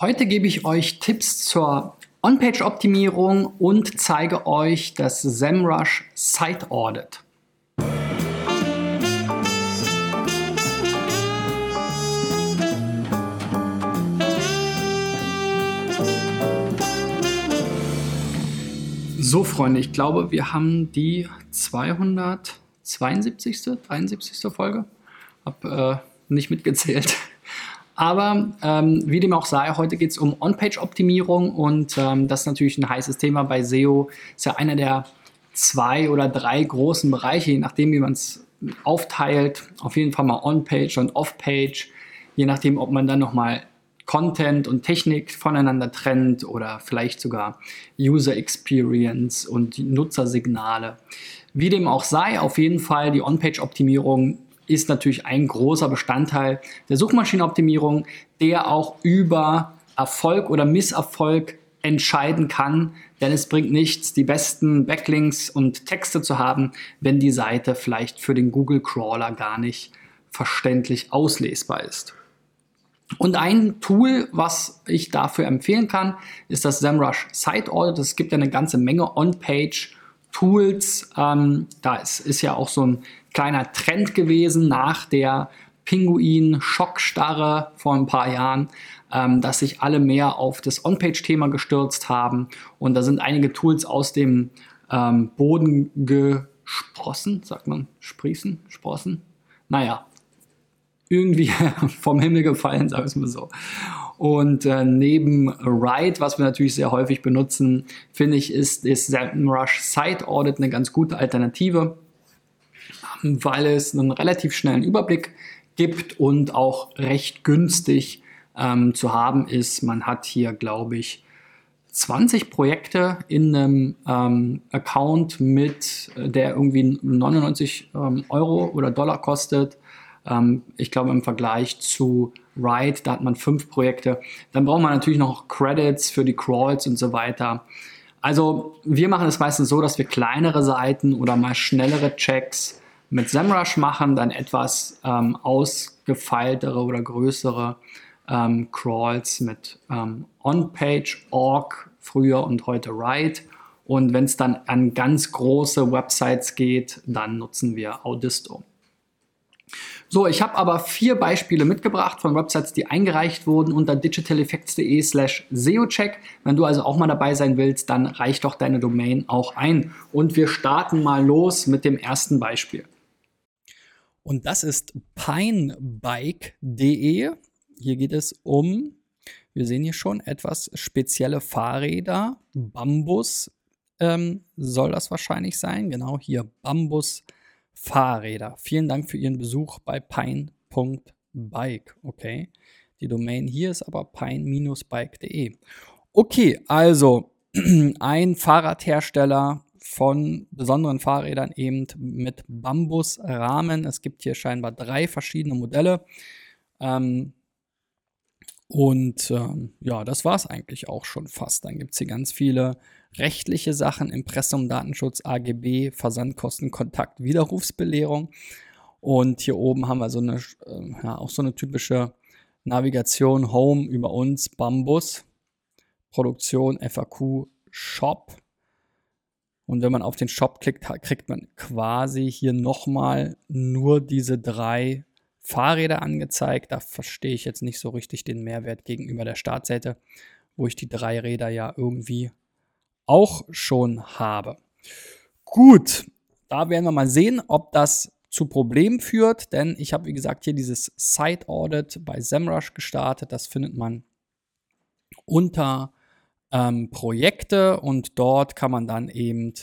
Heute gebe ich euch Tipps zur On-Page-Optimierung und zeige euch das SEMrush Site Audit. So, Freunde, ich glaube, wir haben die 272. 73. Folge. Hab äh, nicht mitgezählt. Aber ähm, wie dem auch sei, heute geht es um On-Page-Optimierung und ähm, das ist natürlich ein heißes Thema bei SEO. Ist ja einer der zwei oder drei großen Bereiche, je nachdem, wie man es aufteilt. Auf jeden Fall mal On-Page und Off-Page, je nachdem, ob man dann nochmal Content und Technik voneinander trennt oder vielleicht sogar User Experience und Nutzersignale. Wie dem auch sei, auf jeden Fall die On-Page-Optimierung ist natürlich ein großer Bestandteil der Suchmaschinenoptimierung, der auch über Erfolg oder Misserfolg entscheiden kann, denn es bringt nichts, die besten Backlinks und Texte zu haben, wenn die Seite vielleicht für den Google Crawler gar nicht verständlich auslesbar ist. Und ein Tool, was ich dafür empfehlen kann, ist das SEMrush Site Audit. Es gibt ja eine ganze Menge On-Page Tools. Ähm, da ist, ja auch so ein kleiner Trend gewesen nach der Pinguin-Schockstarre vor ein paar Jahren, ähm, dass sich alle mehr auf das On-Page-Thema gestürzt haben. Und da sind einige Tools aus dem ähm, Boden gesprossen, sagt man, sprießen, sprossen. Naja, irgendwie vom Himmel gefallen, sagen wir es mal so. Und äh, neben Write, was wir natürlich sehr häufig benutzen, finde ich, ist, ist SEMrush Site Audit eine ganz gute Alternative, weil es einen relativ schnellen Überblick gibt und auch recht günstig ähm, zu haben ist. Man hat hier, glaube ich, 20 Projekte in einem ähm, Account mit, äh, der irgendwie 99 ähm, Euro oder Dollar kostet. Ähm, ich glaube im Vergleich zu Ride, da hat man fünf Projekte. Dann braucht man natürlich noch Credits für die Crawls und so weiter. Also wir machen es meistens so, dass wir kleinere Seiten oder mal schnellere Checks mit SEMrush machen, dann etwas ähm, ausgefeiltere oder größere ähm, Crawls mit ähm, On-Page, Org früher und heute Write. Und wenn es dann an ganz große Websites geht, dann nutzen wir Audisto. So, ich habe aber vier Beispiele mitgebracht von Websites, die eingereicht wurden unter digitaleffects.de slash SEOcheck. Wenn du also auch mal dabei sein willst, dann reich doch deine Domain auch ein. Und wir starten mal los mit dem ersten Beispiel. Und das ist pinebike.de. Hier geht es um, wir sehen hier schon etwas spezielle Fahrräder. Bambus ähm, soll das wahrscheinlich sein. Genau hier Bambus. Fahrräder. Vielen Dank für Ihren Besuch bei pine.bike. Okay. Die Domain hier ist aber pine-bike.de. Okay, also ein Fahrradhersteller von besonderen Fahrrädern eben mit Bambusrahmen. Es gibt hier scheinbar drei verschiedene Modelle. Ähm, und ähm, ja, das war es eigentlich auch schon fast. Dann gibt es hier ganz viele rechtliche Sachen, Impressum, Datenschutz, AGB, Versandkosten, Kontakt, Widerrufsbelehrung. Und hier oben haben wir so eine, äh, ja, auch so eine typische Navigation, Home über uns, Bambus, Produktion, FAQ, Shop. Und wenn man auf den Shop klickt, kriegt man quasi hier nochmal nur diese drei Fahrräder angezeigt. Da verstehe ich jetzt nicht so richtig den Mehrwert gegenüber der Startseite, wo ich die drei Räder ja irgendwie auch schon habe. Gut, da werden wir mal sehen, ob das zu Problemen führt, denn ich habe, wie gesagt, hier dieses Site Audit bei SEMrush gestartet. Das findet man unter ähm, Projekte und dort kann man dann eben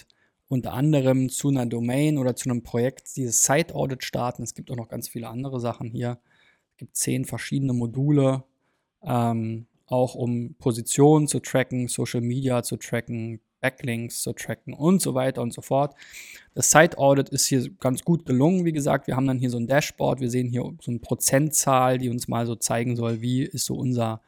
unter anderem zu einer Domain oder zu einem Projekt dieses Site Audit starten. Es gibt auch noch ganz viele andere Sachen hier. Es gibt zehn verschiedene Module. Ähm, auch um Positionen zu tracken, Social Media zu tracken, Backlinks zu tracken und so weiter und so fort. Das Site Audit ist hier ganz gut gelungen. Wie gesagt, wir haben dann hier so ein Dashboard. Wir sehen hier so eine Prozentzahl, die uns mal so zeigen soll, wie ist so unser,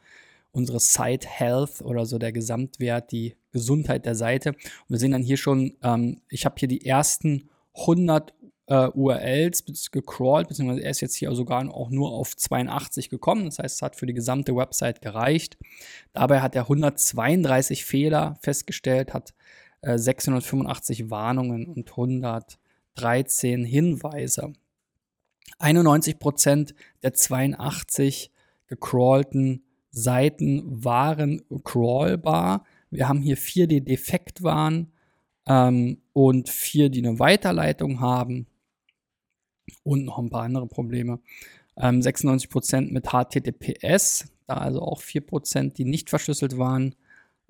unsere Site Health oder so der Gesamtwert, die Gesundheit der Seite. Und wir sehen dann hier schon, ähm, ich habe hier die ersten 100 äh, URLs gecrawlt, beziehungsweise er ist jetzt hier sogar auch nur auf 82 gekommen. Das heißt, es hat für die gesamte Website gereicht. Dabei hat er 132 Fehler festgestellt, hat äh, 685 Warnungen und 113 Hinweise. 91% der 82 gecrawlten Seiten waren crawlbar. Wir haben hier vier, die defekt waren ähm, und vier, die eine Weiterleitung haben und noch ein paar andere Probleme. Ähm, 96% mit HTTPS, da also auch 4%, die nicht verschlüsselt waren.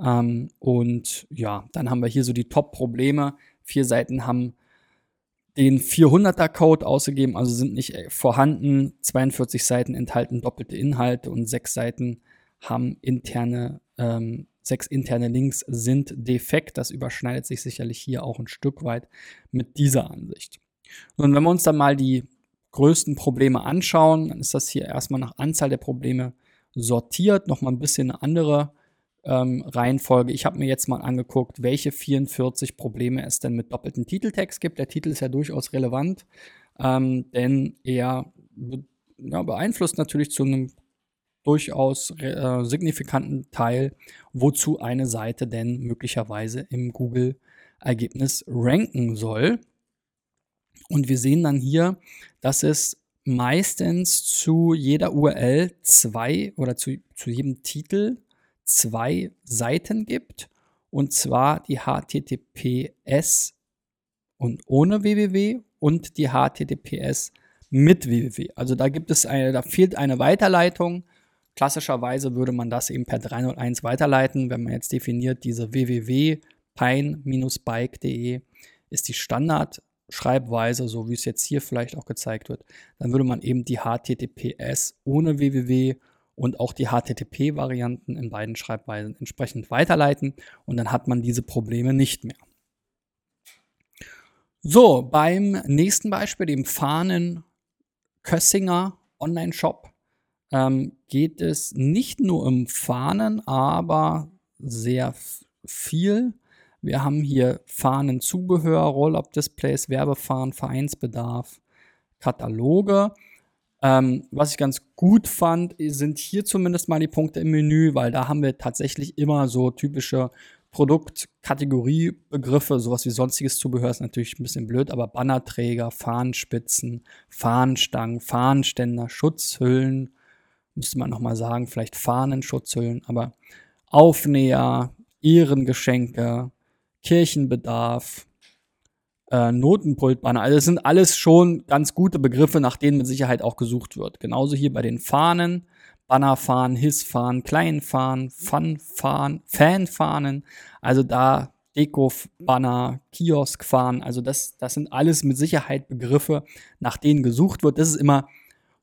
Ähm, und ja, dann haben wir hier so die Top-Probleme. Vier Seiten haben den 400er Code ausgegeben, also sind nicht äh, vorhanden. 42 Seiten enthalten doppelte Inhalte und sechs Seiten haben interne, ähm, sechs interne Links sind defekt. Das überschneidet sich sicherlich hier auch ein Stück weit mit dieser Ansicht. Und wenn wir uns dann mal die größten Probleme anschauen, dann ist das hier erstmal nach Anzahl der Probleme sortiert, nochmal ein bisschen eine andere ähm, Reihenfolge. Ich habe mir jetzt mal angeguckt, welche 44 Probleme es denn mit doppeltem Titeltext gibt. Der Titel ist ja durchaus relevant, ähm, denn er ja, beeinflusst natürlich zu einem durchaus äh, signifikanten Teil, wozu eine Seite denn möglicherweise im Google-Ergebnis ranken soll. Und wir sehen dann hier, dass es meistens zu jeder URL zwei oder zu, zu jedem Titel zwei Seiten gibt. Und zwar die HTTPS und ohne www und die HTTPS mit www. Also da gibt es eine, da fehlt eine Weiterleitung. Klassischerweise würde man das eben per 301 weiterleiten, wenn man jetzt definiert, diese www pine-bike.de ist die Standardschreibweise, so wie es jetzt hier vielleicht auch gezeigt wird. Dann würde man eben die HTTPS ohne www und auch die HTTP-Varianten in beiden Schreibweisen entsprechend weiterleiten und dann hat man diese Probleme nicht mehr. So, beim nächsten Beispiel, dem Fahnen Kössinger Online-Shop, ähm, geht es nicht nur um Fahnen, aber sehr viel. Wir haben hier Fahnenzubehör, Roll-Up-Displays, Werbefahnen, Vereinsbedarf, Kataloge. Ähm, was ich ganz gut fand, sind hier zumindest mal die Punkte im Menü, weil da haben wir tatsächlich immer so typische Produktkategoriebegriffe, sowas wie sonstiges Zubehör ist natürlich ein bisschen blöd, aber Bannerträger, Fahnenspitzen, Fahnenstangen, Fahnenständer, Schutzhüllen, müsste man nochmal sagen, vielleicht Fahnenschutzhüllen, aber Aufnäher, Ehrengeschenke, Kirchenbedarf, äh, Notenpultbanner. Also das sind alles schon ganz gute Begriffe, nach denen mit Sicherheit auch gesucht wird. Genauso hier bei den Fahnen, Bannerfahnen, Hissfahnen, Kleinfahnen, Funfahnen, Fanfahnen. Also da Deko-Banner, Kioskfahnen. Also das, das sind alles mit Sicherheit Begriffe, nach denen gesucht wird. Das ist immer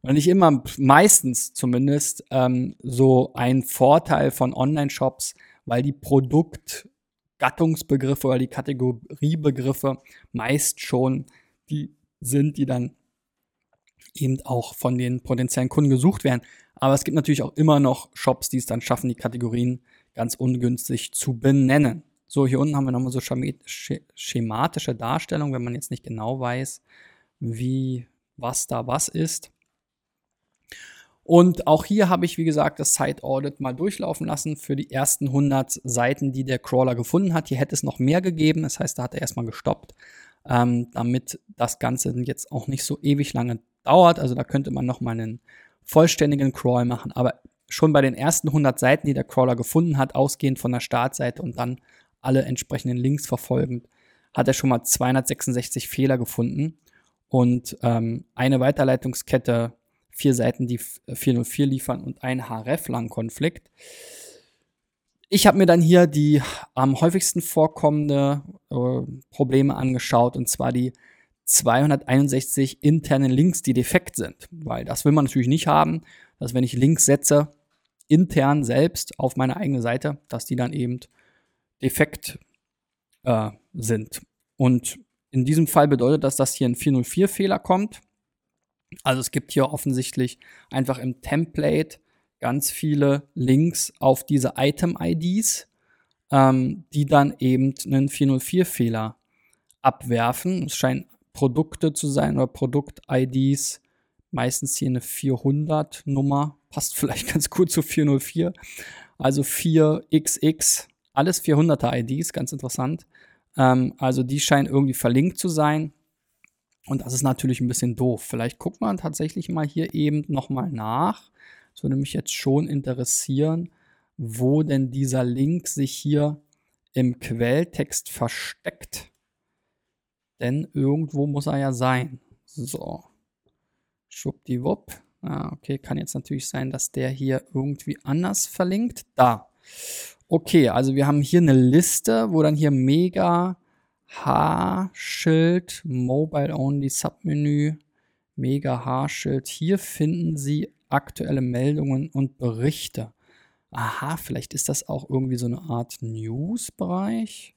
oder nicht immer, meistens zumindest, ähm, so ein Vorteil von Online-Shops, weil die Produkt- Gattungsbegriffe oder die Kategoriebegriffe meist schon die sind, die dann eben auch von den potenziellen Kunden gesucht werden. Aber es gibt natürlich auch immer noch Shops, die es dann schaffen, die Kategorien ganz ungünstig zu benennen. So, hier unten haben wir nochmal so schematische Darstellung, wenn man jetzt nicht genau weiß, wie was da was ist. Und auch hier habe ich, wie gesagt, das Site Audit mal durchlaufen lassen für die ersten 100 Seiten, die der Crawler gefunden hat. Hier hätte es noch mehr gegeben, das heißt, da hat er erstmal gestoppt, ähm, damit das Ganze jetzt auch nicht so ewig lange dauert. Also da könnte man noch mal einen vollständigen Crawl machen. Aber schon bei den ersten 100 Seiten, die der Crawler gefunden hat, ausgehend von der Startseite und dann alle entsprechenden Links verfolgend, hat er schon mal 266 Fehler gefunden und ähm, eine Weiterleitungskette vier Seiten, die 404 liefern und ein href-Lang-Konflikt. Ich habe mir dann hier die am häufigsten vorkommende äh, Probleme angeschaut und zwar die 261 internen Links, die defekt sind, weil das will man natürlich nicht haben, dass wenn ich Links setze, intern selbst auf meine eigene Seite, dass die dann eben defekt äh, sind. Und in diesem Fall bedeutet das, dass hier ein 404-Fehler kommt also es gibt hier offensichtlich einfach im Template ganz viele Links auf diese Item-IDs, ähm, die dann eben einen 404-Fehler abwerfen. Es scheinen Produkte zu sein oder Produkt-IDs. Meistens hier eine 400-Nummer. Passt vielleicht ganz gut zu 404. Also 4XX. Alles 400er IDs, ganz interessant. Ähm, also die scheinen irgendwie verlinkt zu sein. Und das ist natürlich ein bisschen doof. Vielleicht guckt man tatsächlich mal hier eben nochmal nach. Das würde mich jetzt schon interessieren, wo denn dieser Link sich hier im Quelltext versteckt. Denn irgendwo muss er ja sein. So. Schwuppdiwupp. Ah, okay, kann jetzt natürlich sein, dass der hier irgendwie anders verlinkt. Da. Okay, also wir haben hier eine Liste, wo dann hier Mega H-Schild, Mobile Only Submenü, Mega H-Schild. Hier finden Sie aktuelle Meldungen und Berichte. Aha, vielleicht ist das auch irgendwie so eine Art News-Bereich.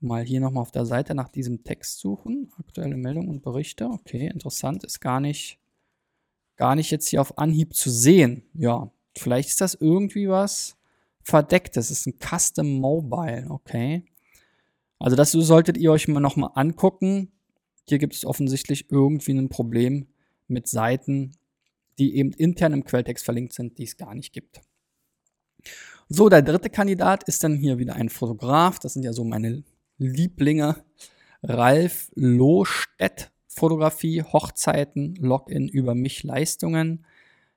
Mal hier nochmal auf der Seite nach diesem Text suchen. Aktuelle Meldungen und Berichte. Okay, interessant. Ist gar nicht, gar nicht jetzt hier auf Anhieb zu sehen. Ja, vielleicht ist das irgendwie was Verdecktes. ist ein Custom Mobile. Okay. Also das solltet ihr euch mal nochmal angucken. Hier gibt es offensichtlich irgendwie ein Problem mit Seiten, die eben intern im Quelltext verlinkt sind, die es gar nicht gibt. So, der dritte Kandidat ist dann hier wieder ein Fotograf. Das sind ja so meine Lieblinge. Ralf Lohstedt Fotografie, Hochzeiten, Login über mich, Leistungen.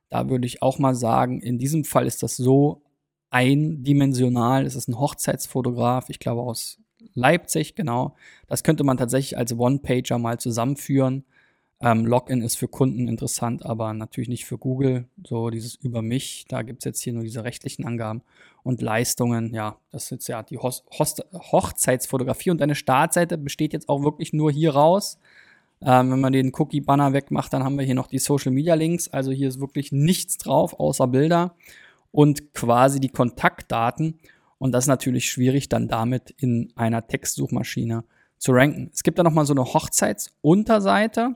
Da würde ich auch mal sagen, in diesem Fall ist das so eindimensional. Es ist ein Hochzeitsfotograf, ich glaube aus Leipzig, genau. Das könnte man tatsächlich als One-Pager mal zusammenführen. Ähm, Login ist für Kunden interessant, aber natürlich nicht für Google. So dieses über mich, da gibt es jetzt hier nur diese rechtlichen Angaben. Und Leistungen, ja, das ist jetzt ja die Host Host Hochzeitsfotografie und deine Startseite besteht jetzt auch wirklich nur hier raus. Ähm, wenn man den Cookie-Banner wegmacht, dann haben wir hier noch die Social-Media-Links. Also hier ist wirklich nichts drauf außer Bilder und quasi die Kontaktdaten. Und das ist natürlich schwierig, dann damit in einer Textsuchmaschine zu ranken. Es gibt da nochmal so eine Hochzeitsunterseite.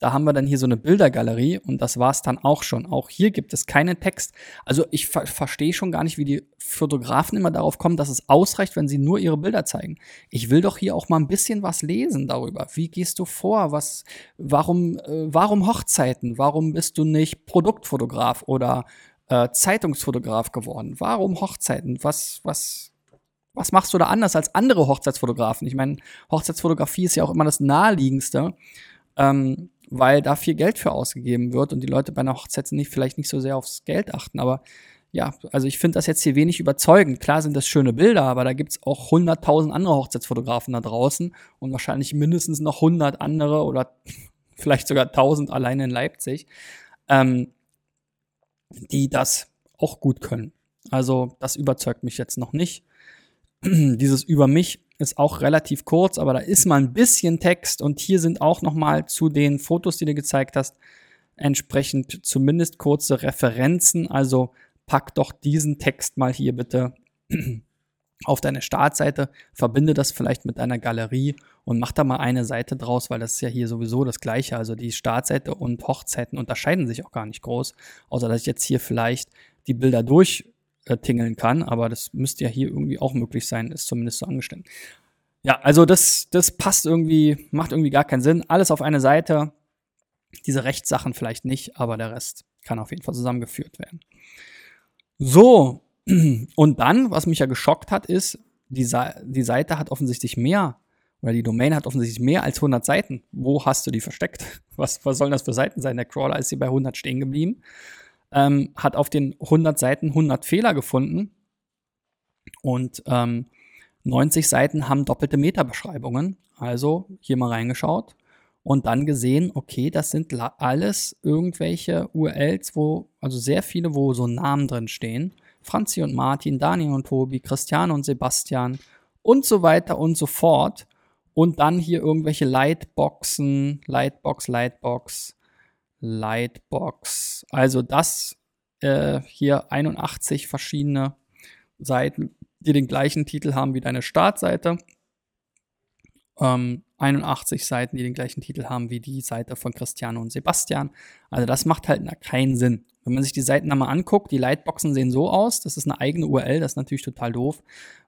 Da haben wir dann hier so eine Bildergalerie und das war es dann auch schon. Auch hier gibt es keinen Text. Also ich ver verstehe schon gar nicht, wie die Fotografen immer darauf kommen, dass es ausreicht, wenn sie nur ihre Bilder zeigen. Ich will doch hier auch mal ein bisschen was lesen darüber. Wie gehst du vor? Was, warum, äh, warum Hochzeiten? Warum bist du nicht Produktfotograf oder äh, Zeitungsfotograf geworden? Warum Hochzeiten? Was, was, was machst du da anders als andere Hochzeitsfotografen? Ich meine, Hochzeitsfotografie ist ja auch immer das naheliegendste. Ähm, weil da viel Geld für ausgegeben wird und die Leute bei einer Hochzeit nicht, vielleicht nicht so sehr aufs Geld achten. Aber ja, also ich finde das jetzt hier wenig überzeugend. Klar sind das schöne Bilder, aber da gibt es auch 100.000 andere Hochzeitsfotografen da draußen und wahrscheinlich mindestens noch 100 andere oder vielleicht sogar 1000 alleine in Leipzig, ähm, die das auch gut können. Also das überzeugt mich jetzt noch nicht. Dieses über mich ist auch relativ kurz, aber da ist mal ein bisschen Text und hier sind auch noch mal zu den Fotos, die du gezeigt hast, entsprechend zumindest kurze Referenzen. Also pack doch diesen Text mal hier bitte auf deine Startseite, verbinde das vielleicht mit deiner Galerie und mach da mal eine Seite draus, weil das ist ja hier sowieso das gleiche. Also die Startseite und Hochzeiten unterscheiden sich auch gar nicht groß, außer dass ich jetzt hier vielleicht die Bilder durch äh, tingeln kann, aber das müsste ja hier irgendwie auch möglich sein, ist zumindest so angestellt. Ja, also das, das passt irgendwie, macht irgendwie gar keinen Sinn. Alles auf eine Seite. Diese Rechtssachen vielleicht nicht, aber der Rest kann auf jeden Fall zusammengeführt werden. So, und dann, was mich ja geschockt hat, ist, die, die Seite hat offensichtlich mehr, oder die Domain hat offensichtlich mehr als 100 Seiten. Wo hast du die versteckt? Was, was sollen das für Seiten sein? Der Crawler ist hier bei 100 stehen geblieben ähm, hat auf den 100 Seiten 100 Fehler gefunden und ähm, 90 Seiten haben doppelte Metabeschreibungen. Also hier mal reingeschaut und dann gesehen, okay, das sind alles irgendwelche URLs, wo, also sehr viele, wo so Namen drin stehen. Franzi und Martin, Daniel und Tobi, Christiane und Sebastian und so weiter und so fort. Und dann hier irgendwelche Lightboxen, Lightbox, Lightbox, Lightbox. Also das äh, hier 81 verschiedene Seiten, die den gleichen Titel haben wie deine Startseite. Ähm, 81 Seiten, die den gleichen Titel haben wie die Seite von Christiane und Sebastian. Also das macht halt keinen Sinn. Wenn man sich die Seiten einmal anguckt, die Lightboxen sehen so aus, das ist eine eigene URL, das ist natürlich total doof,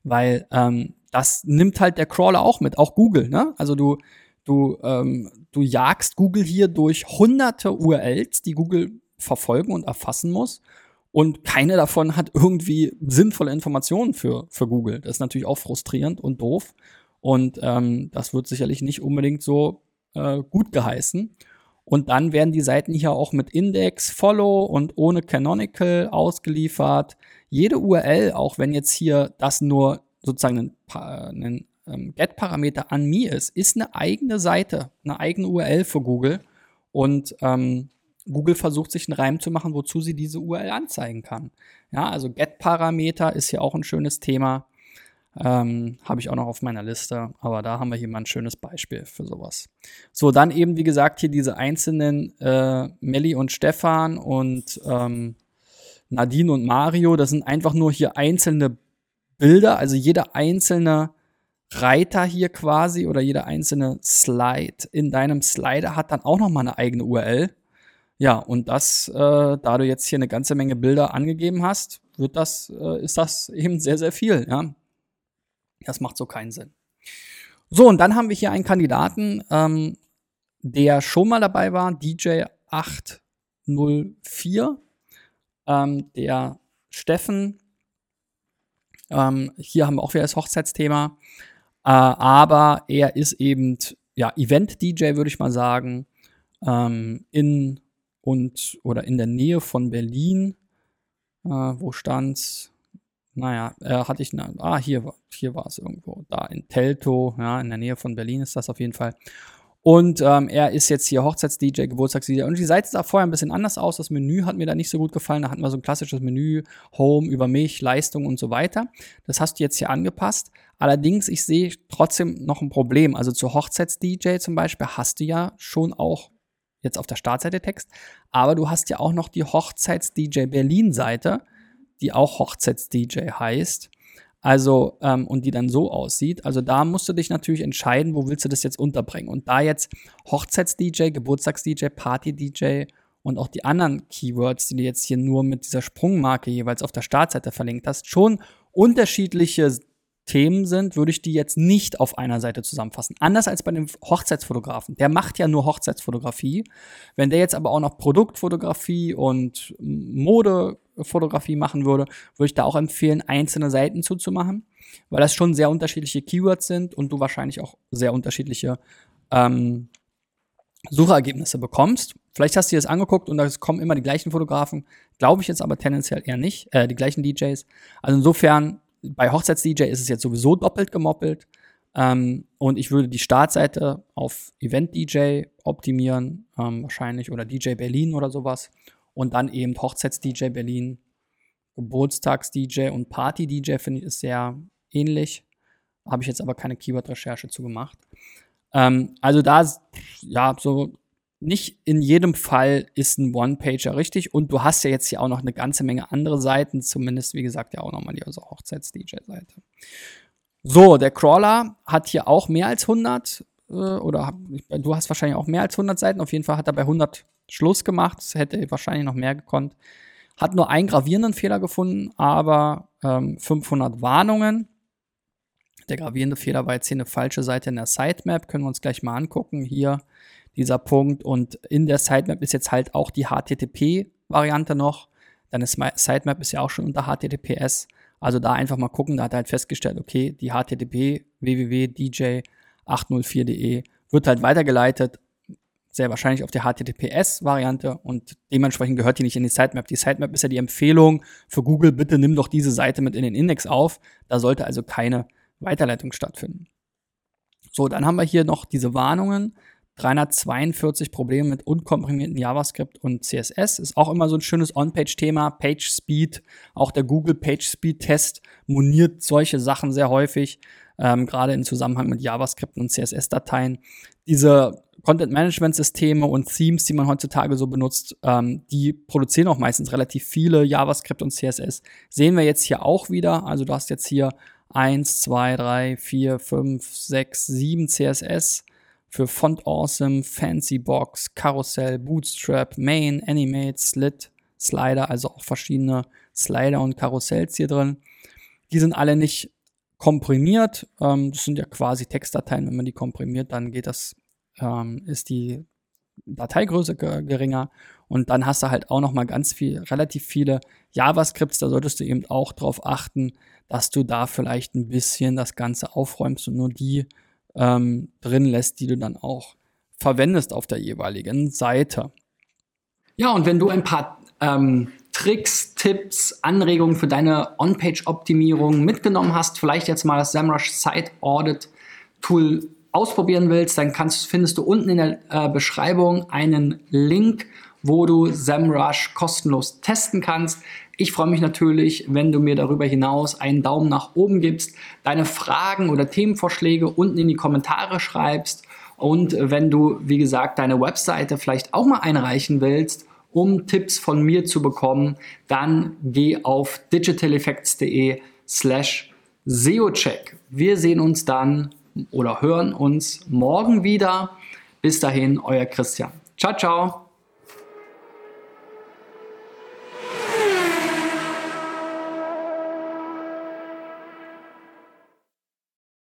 weil ähm, das nimmt halt der Crawler auch mit, auch Google. Ne? Also du, du, ähm, du jagst Google hier durch hunderte URLs, die Google verfolgen und erfassen muss. Und keine davon hat irgendwie sinnvolle Informationen für, für Google. Das ist natürlich auch frustrierend und doof. Und ähm, das wird sicherlich nicht unbedingt so äh, gut geheißen. Und dann werden die Seiten hier auch mit Index, Follow und ohne Canonical ausgeliefert. Jede URL, auch wenn jetzt hier das nur sozusagen ein, ein ähm, Get-Parameter an me ist, ist eine eigene Seite, eine eigene URL für Google. Und ähm, Google versucht sich einen Reim zu machen, wozu sie diese URL anzeigen kann. Ja, also Get-Parameter ist hier auch ein schönes Thema. Ähm, Habe ich auch noch auf meiner Liste, aber da haben wir hier mal ein schönes Beispiel für sowas. So, dann eben, wie gesagt, hier diese einzelnen äh, Melli und Stefan und ähm, Nadine und Mario. Das sind einfach nur hier einzelne Bilder, also jeder einzelne Reiter hier quasi oder jeder einzelne Slide in deinem Slider hat dann auch nochmal eine eigene URL. Ja, und das, äh, da du jetzt hier eine ganze Menge Bilder angegeben hast, wird das, äh, ist das eben sehr, sehr viel, ja. Das macht so keinen Sinn. So, und dann haben wir hier einen Kandidaten, ähm, der schon mal dabei war, DJ804. Ähm, der Steffen, ähm, hier haben wir auch wieder das Hochzeitsthema, äh, aber er ist eben, ja, Event-DJ, würde ich mal sagen, ähm, in und oder in der Nähe von Berlin. Äh, wo stand's? Naja, äh, hatte ich, eine, ah, hier, hier war es irgendwo, da in Telto, ja, in der Nähe von Berlin ist das auf jeden Fall. Und ähm, er ist jetzt hier Hochzeits-DJ, Geburtstags-DJ. Und die Seite sah vorher ein bisschen anders aus. Das Menü hat mir da nicht so gut gefallen. Da hatten wir so ein klassisches Menü, Home, über mich, Leistung und so weiter. Das hast du jetzt hier angepasst. Allerdings, ich sehe trotzdem noch ein Problem. Also zur Hochzeits-DJ zum Beispiel hast du ja schon auch jetzt auf der Startseite Text. Aber du hast ja auch noch die Hochzeits-DJ Berlin-Seite die auch Hochzeits-DJ heißt. Also, ähm, und die dann so aussieht. Also da musst du dich natürlich entscheiden, wo willst du das jetzt unterbringen. Und da jetzt Hochzeits-DJ, Geburtstags-DJ, Party-DJ und auch die anderen Keywords, die du jetzt hier nur mit dieser Sprungmarke jeweils auf der Startseite verlinkt hast, schon unterschiedliche Themen sind, würde ich die jetzt nicht auf einer Seite zusammenfassen. Anders als bei dem Hochzeitsfotografen. Der macht ja nur Hochzeitsfotografie. Wenn der jetzt aber auch noch Produktfotografie und Modefotografie machen würde, würde ich da auch empfehlen, einzelne Seiten zuzumachen, weil das schon sehr unterschiedliche Keywords sind und du wahrscheinlich auch sehr unterschiedliche ähm, Suchergebnisse bekommst. Vielleicht hast du dir das angeguckt und da kommen immer die gleichen Fotografen. Glaube ich jetzt aber tendenziell eher nicht. Äh, die gleichen DJs. Also insofern bei Hochzeits-DJ ist es jetzt sowieso doppelt gemoppelt. Ähm, und ich würde die Startseite auf Event-DJ optimieren, ähm, wahrscheinlich, oder DJ Berlin oder sowas. Und dann eben Hochzeits-DJ Berlin, Geburtstags-DJ und Party-DJ finde ich ist sehr ähnlich. Habe ich jetzt aber keine Keyword-Recherche zu gemacht. Ähm, also da, ja, so nicht in jedem Fall ist ein One-Pager richtig und du hast ja jetzt hier auch noch eine ganze Menge andere Seiten, zumindest wie gesagt ja auch nochmal die also Hochzeits-DJ-Seite. So, der Crawler hat hier auch mehr als 100 äh, oder du hast wahrscheinlich auch mehr als 100 Seiten, auf jeden Fall hat er bei 100 Schluss gemacht, es hätte wahrscheinlich noch mehr gekonnt. Hat nur einen gravierenden Fehler gefunden, aber ähm, 500 Warnungen. Der gravierende Fehler war jetzt hier eine falsche Seite in der Sitemap, können wir uns gleich mal angucken. Hier dieser Punkt. Und in der Sitemap ist jetzt halt auch die HTTP-Variante noch. Deine Sitemap ist ja auch schon unter HTTPS. Also da einfach mal gucken. Da hat er halt festgestellt, okay, die HTTP www.dj804.de wird halt weitergeleitet. Sehr wahrscheinlich auf die HTTPS-Variante und dementsprechend gehört die nicht in die Sitemap. Die Sitemap ist ja die Empfehlung für Google, bitte nimm doch diese Seite mit in den Index auf. Da sollte also keine Weiterleitung stattfinden. So, dann haben wir hier noch diese Warnungen. 342 Probleme mit unkomprimierten JavaScript und CSS. Ist auch immer so ein schönes On-Page-Thema. Page Speed, auch der Google Page Speed Test moniert solche Sachen sehr häufig, ähm, gerade im Zusammenhang mit JavaScript und CSS-Dateien. Diese Content-Management-Systeme und Themes, die man heutzutage so benutzt, ähm, die produzieren auch meistens relativ viele JavaScript und CSS. Sehen wir jetzt hier auch wieder. Also du hast jetzt hier 1, 2, 3, 4, 5, 6, 7 CSS für Font Awesome, Fancy Box, Karussell, Bootstrap, Main, Animate, Slit, Slider, also auch verschiedene Slider und Karussells hier drin. Die sind alle nicht komprimiert. Ähm, das sind ja quasi Textdateien. Wenn man die komprimiert, dann geht das ähm, ist die Dateigröße geringer und dann hast du halt auch noch mal ganz viel, relativ viele JavaScripts. Da solltest du eben auch darauf achten, dass du da vielleicht ein bisschen das Ganze aufräumst und nur die ähm, drin lässt, die du dann auch verwendest auf der jeweiligen Seite. Ja, und wenn du ein paar ähm, Tricks, Tipps, Anregungen für deine On-Page-Optimierung mitgenommen hast, vielleicht jetzt mal das SEMrush Site Audit Tool ausprobieren willst, dann kannst, findest du unten in der äh, Beschreibung einen Link, wo du SEMrush kostenlos testen kannst. Ich freue mich natürlich, wenn du mir darüber hinaus einen Daumen nach oben gibst, deine Fragen oder Themenvorschläge unten in die Kommentare schreibst und wenn du, wie gesagt, deine Webseite vielleicht auch mal einreichen willst, um Tipps von mir zu bekommen, dann geh auf digitaleffects.de slash SEOcheck. Wir sehen uns dann oder hören uns morgen wieder. Bis dahin, euer Christian. Ciao, ciao.